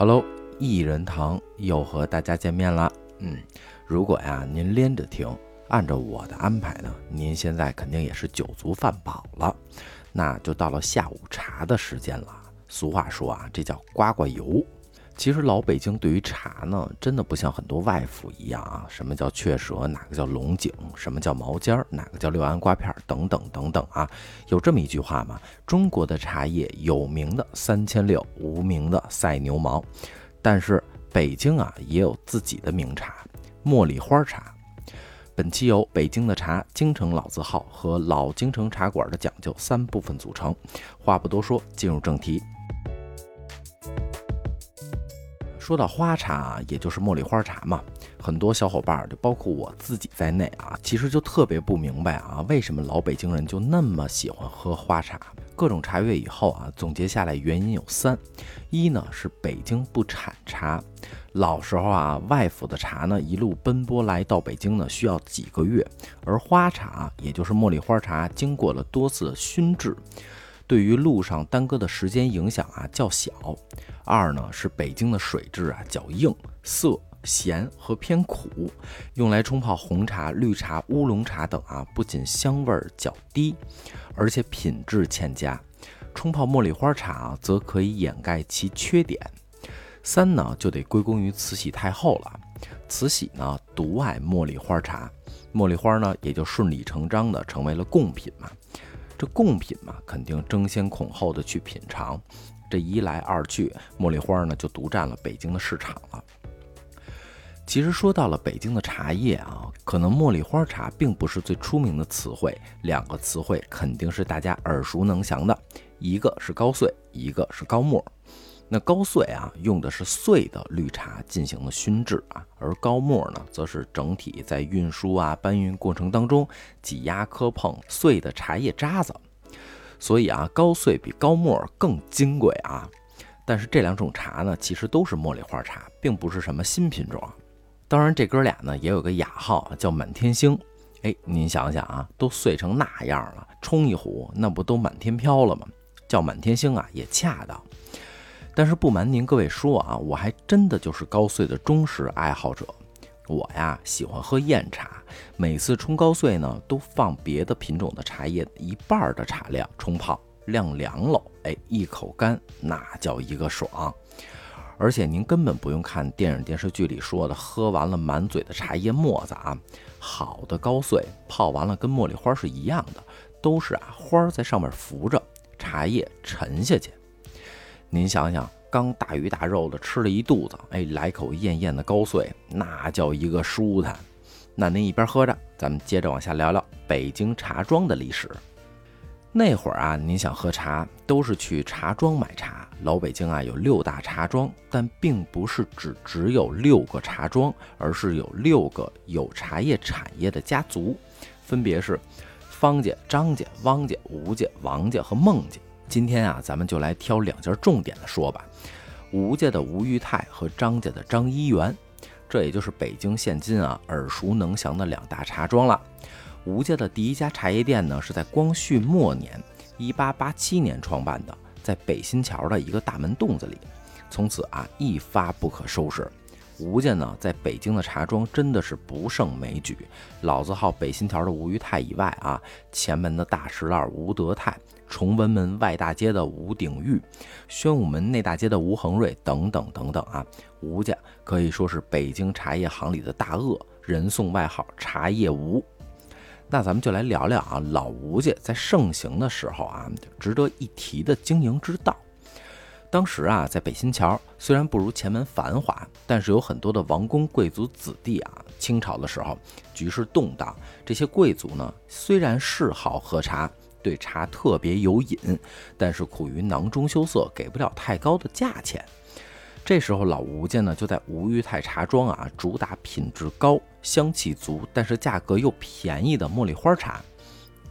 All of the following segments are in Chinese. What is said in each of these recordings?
Hello，一人堂又和大家见面了。嗯，如果呀您连着听，按照我的安排呢，您现在肯定也是酒足饭饱了，那就到了下午茶的时间了。俗话说啊，这叫刮刮油。其实老北京对于茶呢，真的不像很多外府一样啊，什么叫雀舌，哪个叫龙井，什么叫毛尖儿，哪个叫六安瓜片儿，等等等等啊。有这么一句话吗？中国的茶叶有名的三千六，无名的赛牛毛。但是北京啊，也有自己的名茶——茉莉花茶。本期由北京的茶、京城老字号和老京城茶馆的讲究三部分组成。话不多说，进入正题。说到花茶，也就是茉莉花茶嘛，很多小伙伴就包括我自己在内啊，其实就特别不明白啊，为什么老北京人就那么喜欢喝花茶？各种茶阅以后啊，总结下来原因有三：一呢是北京不产茶，老时候啊外府的茶呢一路奔波来到北京呢需要几个月，而花茶也就是茉莉花茶，经过了多次熏制。对于路上耽搁的时间影响啊较小。二呢是北京的水质啊较硬、涩、咸和偏苦，用来冲泡红茶、绿茶、乌龙茶等啊，不仅香味儿较低，而且品质欠佳。冲泡茉莉花茶啊，则可以掩盖其缺点。三呢就得归功于慈禧太后了。慈禧呢独爱茉莉花茶，茉莉花呢也就顺理成章的成为了贡品嘛。这贡品嘛，肯定争先恐后的去品尝。这一来二去，茉莉花呢就独占了北京的市场了。其实说到了北京的茶叶啊，可能茉莉花茶并不是最出名的词汇，两个词汇肯定是大家耳熟能详的，一个是高碎，一个是高沫。那高碎啊，用的是碎的绿茶进行了熏制啊，而高沫呢，则是整体在运输啊搬运过程当中挤压磕碰碎的茶叶渣子，所以啊，高碎比高沫更金贵啊。但是这两种茶呢，其实都是茉莉花茶，并不是什么新品种。当然，这哥俩呢也有个雅号叫满天星。哎，您想想啊，都碎成那样了，冲一壶那不都满天飘了吗？叫满天星啊，也恰当。但是不瞒您各位说啊，我还真的就是高碎的忠实爱好者。我呀喜欢喝燕茶，每次冲高碎呢，都放别的品种的茶叶一半的茶量冲泡，晾凉了，哎，一口干，那叫一个爽。而且您根本不用看电影电视剧里说的喝完了满嘴的茶叶沫子啊，好的高碎泡完了跟茉莉花是一样的，都是啊花在上面浮着，茶叶沉下去。您想想，刚大鱼大肉的吃了一肚子，哎，来口艳艳的高碎，那叫一个舒坦。那您一边喝着，咱们接着往下聊聊北京茶庄的历史。那会儿啊，您想喝茶，都是去茶庄买茶。老北京啊，有六大茶庄，但并不是只只有六个茶庄，而是有六个有茶叶产业的家族，分别是方家、张家、汪家、吴家、王家和孟家。今天啊，咱们就来挑两件重点的说吧。吴家的吴裕泰和张家的张一元，这也就是北京现今啊耳熟能详的两大茶庄了。吴家的第一家茶叶店呢，是在光绪末年，一八八七年创办的，在北新桥的一个大门洞子里，从此啊一发不可收拾。吴家呢，在北京的茶庄真的是不胜枚举。老字号北新桥的吴裕泰以外啊，前门的大石栏吴德泰，崇文门外大街的吴鼎玉，宣武门内大街的吴恒瑞等等等等啊，吴家可以说是北京茶叶行里的大鳄，人送外号“茶叶吴”。那咱们就来聊聊啊，老吴家在盛行的时候啊，值得一提的经营之道。当时啊，在北新桥虽然不如前门繁华，但是有很多的王公贵族子弟啊。清朝的时候，局势动荡，这些贵族呢，虽然嗜好喝茶，对茶特别有瘾，但是苦于囊中羞涩，给不了太高的价钱。这时候，老吴家呢，就在吴裕泰茶庄啊，主打品质高、香气足，但是价格又便宜的茉莉花茶。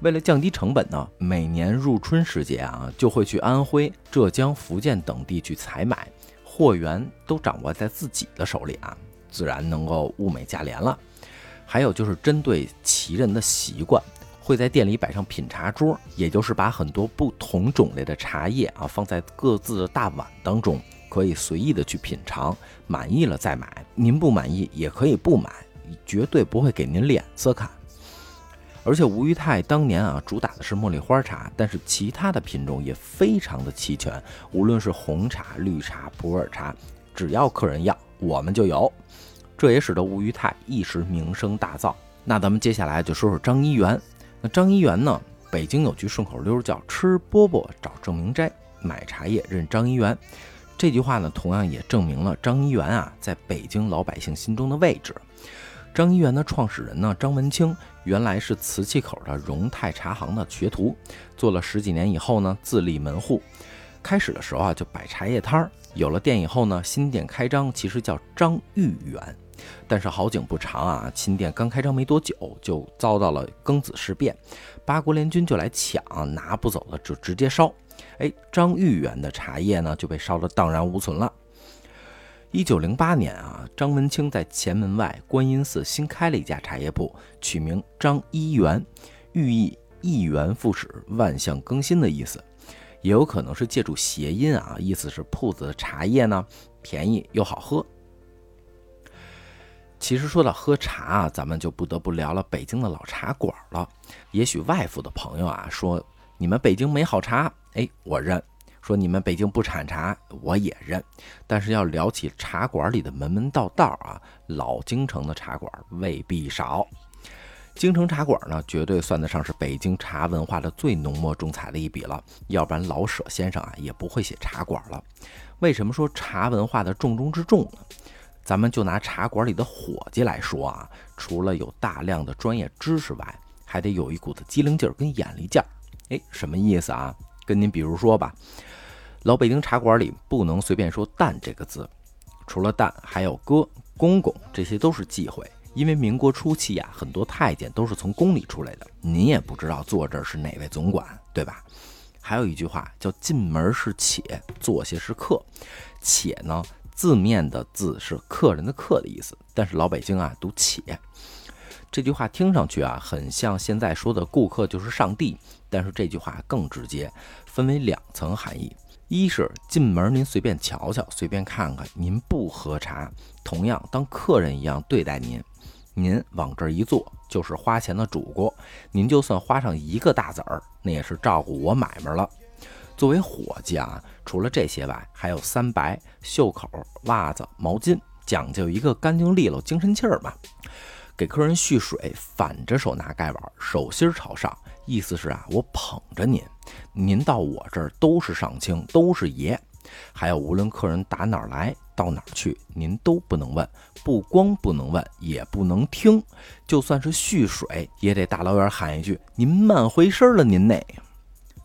为了降低成本呢，每年入春时节啊，就会去安徽、浙江、福建等地去采买，货源都掌握在自己的手里啊，自然能够物美价廉了。还有就是针对旗人的习惯，会在店里摆上品茶桌，也就是把很多不同种类的茶叶啊放在各自的大碗当中，可以随意的去品尝，满意了再买。您不满意也可以不买，绝对不会给您脸色看。而且吴裕泰当年啊，主打的是茉莉花茶，但是其他的品种也非常的齐全，无论是红茶、绿茶、普洱茶，只要客人要，我们就有。这也使得吴裕泰一时名声大噪。那咱们接下来就说说张一元。那张一元呢，北京有句顺口溜叫“吃饽饽找郑明斋，买茶叶认张一元”。这句话呢，同样也证明了张一元啊，在北京老百姓心中的位置。张一元的创始人呢，张文清原来是瓷器口的荣泰茶行的学徒，做了十几年以后呢，自立门户。开始的时候啊，就摆茶叶摊儿。有了店以后呢，新店开张其实叫张玉元。但是好景不长啊，新店刚开张没多久，就遭到了庚子事变，八国联军就来抢，拿不走了就直接烧。哎，张玉元的茶叶呢就被烧得荡然无存了。一九零八年啊，张文清在前门外观音寺新开了一家茶叶铺，取名张一元，寓意一元复始、万象更新的意思。也有可能是借助谐音啊，意思是铺子的茶叶呢便宜又好喝。其实说到喝茶啊，咱们就不得不聊了北京的老茶馆了。也许外府的朋友啊说你们北京没好茶，哎，我认。说你们北京不产茶，我也认。但是要聊起茶馆里的门门道道啊，老京城的茶馆未必少。京城茶馆呢，绝对算得上是北京茶文化的最浓墨重彩的一笔了。要不然老舍先生啊也不会写茶馆了。为什么说茶文化的重中之重呢？咱们就拿茶馆里的伙计来说啊，除了有大量的专业知识外，还得有一股子机灵劲儿跟眼力劲儿。哎，什么意思啊？跟您比如说吧。老北京茶馆里不能随便说“旦”这个字，除了“旦”，还有“哥”“公公”，这些都是忌讳。因为民国初期呀，很多太监都是从宫里出来的，您也不知道坐这是哪位总管，对吧？还有一句话叫“进门是且，坐下是客”。且呢，字面的字是客人的“客”的意思，但是老北京啊读“且”。这句话听上去啊，很像现在说的“顾客就是上帝”，但是这句话更直接，分为两层含义。一是进门您随便瞧瞧，随便看看，您不喝茶，同样当客人一样对待您。您往这儿一坐，就是花钱的主顾。您就算花上一个大子儿，那也是照顾我买卖了。作为伙计啊，除了这些外，还有三白、袖口、袜子、毛巾，讲究一个干净利落、精神气儿嘛。给客人续水，反着手拿盖碗，手心朝上。意思是啊，我捧着您，您到我这儿都是上卿，都是爷。还有，无论客人打哪儿来，到哪儿去，您都不能问，不光不能问，也不能听。就算是续水，也得大老远喊一句：“您慢回身了，您那。”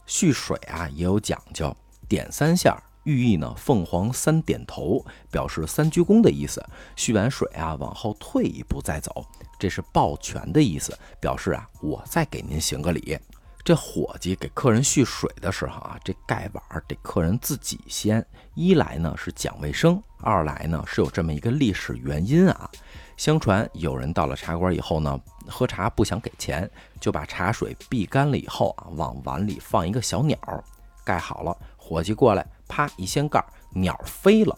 续水啊，也有讲究，点三下，寓意呢，凤凰三点头，表示三鞠躬的意思。续完水啊，往后退一步再走。这是抱拳的意思，表示啊，我再给您行个礼。这伙计给客人续水的时候啊，这盖碗得客人自己先。一来呢是讲卫生，二来呢是有这么一个历史原因啊。相传有人到了茶馆以后呢，喝茶不想给钱，就把茶水避干了以后啊，往碗里放一个小鸟，盖好了。伙计过来，啪一掀盖儿，鸟飞了。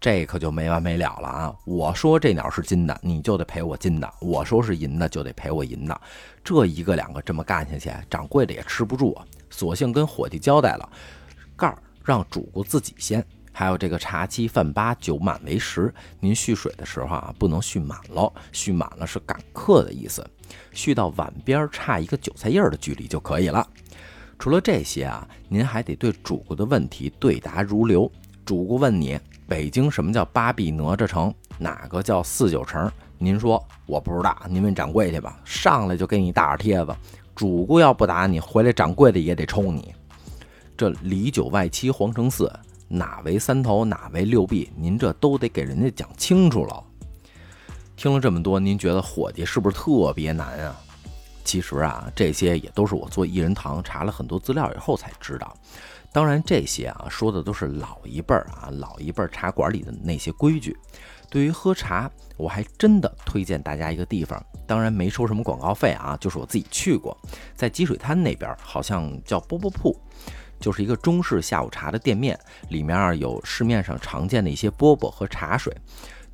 这可就没完没了了啊！我说这鸟是金的，你就得赔我金的；我说是银的，就得赔我银的。这一个两个这么干下去，掌柜的也吃不住啊，索性跟伙计交代了，盖儿让主顾自己掀。还有这个茶七饭八酒满为实，您蓄水的时候啊，不能蓄满了，蓄满了是赶客的意思，蓄到碗边差一个韭菜叶的距离就可以了。除了这些啊，您还得对主顾的问题对答如流。主顾问你。北京什么叫八臂哪吒城？哪个叫四九城？您说我不知道，您问掌柜去吧。上来就给你大耳贴子，主顾要不打你，回来掌柜的也得抽你。这里九外七皇城四，哪为三头，哪为六臂？您这都得给人家讲清楚了。听了这么多，您觉得伙计是不是特别难啊？其实啊，这些也都是我做一人堂查了很多资料以后才知道。当然，这些啊说的都是老一辈儿啊，老一辈儿茶馆里的那些规矩。对于喝茶，我还真的推荐大家一个地方，当然没收什么广告费啊，就是我自己去过，在积水滩那边，好像叫饽饽铺。就是一个中式下午茶的店面，里面啊有市面上常见的一些饽饽和茶水。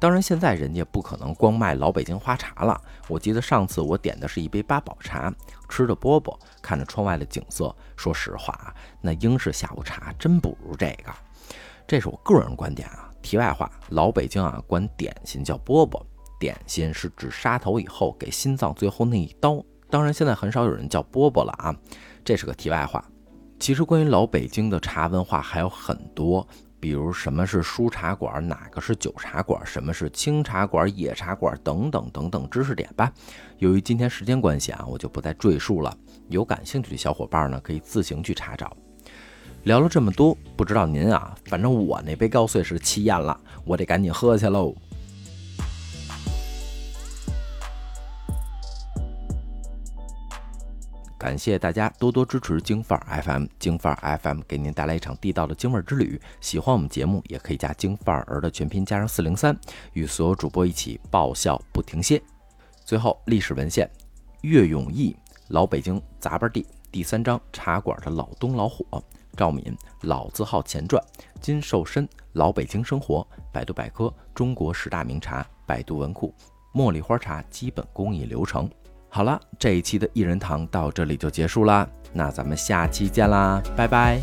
当然，现在人家不可能光卖老北京花茶了。我记得上次我点的是一杯八宝茶，吃着饽饽，看着窗外的景色。说实话啊，那英式下午茶真不如这个。这是我个人观点啊。题外话，老北京啊管点心叫饽饽，点心是指杀头以后给心脏最后那一刀。当然，现在很少有人叫饽饽了啊。这是个题外话。其实关于老北京的茶文化还有很多。比如什么是书茶馆，哪个是酒茶馆，什么是清茶馆、野茶馆等等等等知识点吧。由于今天时间关系啊，我就不再赘述了。有感兴趣的小伙伴呢，可以自行去查找。聊了这么多，不知道您啊，反正我那杯高碎是气咽了，我得赶紧喝去喽。感谢大家多多支持京范儿 FM，京范儿 FM 给您带来一场地道的京味之旅。喜欢我们节目，也可以加京范儿的全拼加上四零三，与所有主播一起爆笑不停歇。最后，历史文献：岳永义《老北京杂班地》第三章茶馆的老东老火。赵敏《老字号前传》金寿申《老北京生活》。百度百科中国十大名茶。百度文库茉莉花茶基本工艺流程。好了，这一期的一人堂到这里就结束啦，那咱们下期见啦，拜拜。